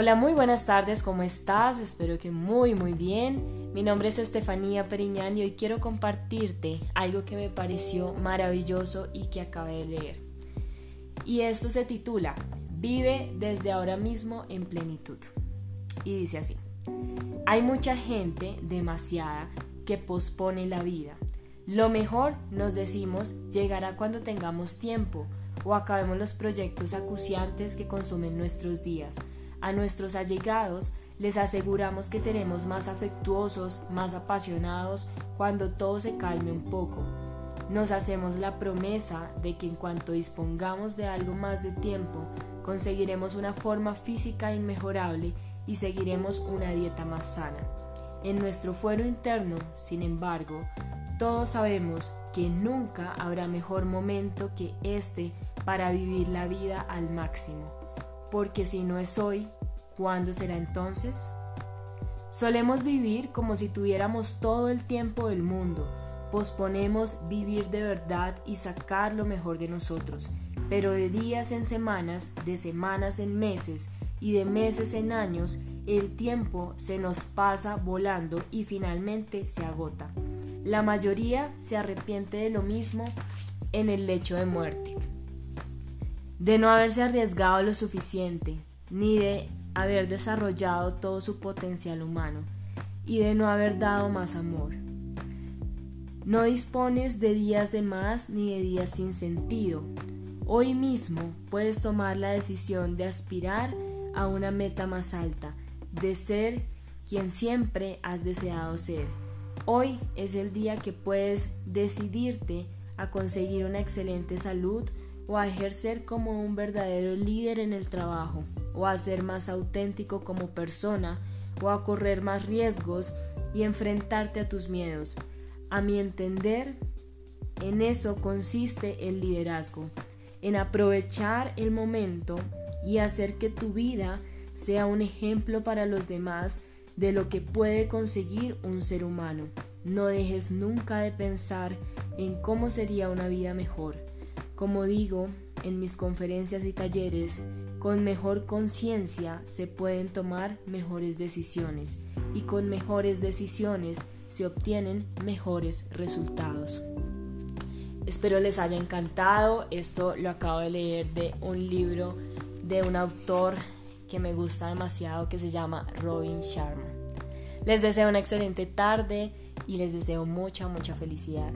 Hola, muy buenas tardes, ¿cómo estás? Espero que muy, muy bien. Mi nombre es Estefanía Periñán y hoy quiero compartirte algo que me pareció maravilloso y que acabé de leer. Y esto se titula Vive desde ahora mismo en plenitud. Y dice así, hay mucha gente, demasiada, que pospone la vida. Lo mejor, nos decimos, llegará cuando tengamos tiempo o acabemos los proyectos acuciantes que consumen nuestros días a nuestros allegados les aseguramos que seremos más afectuosos, más apasionados cuando todo se calme un poco. Nos hacemos la promesa de que en cuanto dispongamos de algo más de tiempo, conseguiremos una forma física inmejorable y seguiremos una dieta más sana. En nuestro fuero interno, sin embargo, todos sabemos que nunca habrá mejor momento que este para vivir la vida al máximo porque si no es hoy, ¿cuándo será entonces? Solemos vivir como si tuviéramos todo el tiempo del mundo, posponemos vivir de verdad y sacar lo mejor de nosotros, pero de días en semanas, de semanas en meses y de meses en años, el tiempo se nos pasa volando y finalmente se agota. La mayoría se arrepiente de lo mismo en el lecho de muerte de no haberse arriesgado lo suficiente, ni de haber desarrollado todo su potencial humano, y de no haber dado más amor. No dispones de días de más ni de días sin sentido. Hoy mismo puedes tomar la decisión de aspirar a una meta más alta, de ser quien siempre has deseado ser. Hoy es el día que puedes decidirte a conseguir una excelente salud, o a ejercer como un verdadero líder en el trabajo, o a ser más auténtico como persona, o a correr más riesgos y enfrentarte a tus miedos. A mi entender, en eso consiste el liderazgo, en aprovechar el momento y hacer que tu vida sea un ejemplo para los demás de lo que puede conseguir un ser humano. No dejes nunca de pensar en cómo sería una vida mejor como digo en mis conferencias y talleres, con mejor conciencia se pueden tomar mejores decisiones y con mejores decisiones se obtienen mejores resultados. Espero les haya encantado. Esto lo acabo de leer de un libro de un autor que me gusta demasiado que se llama Robin Sharma. Les deseo una excelente tarde y les deseo mucha, mucha felicidad.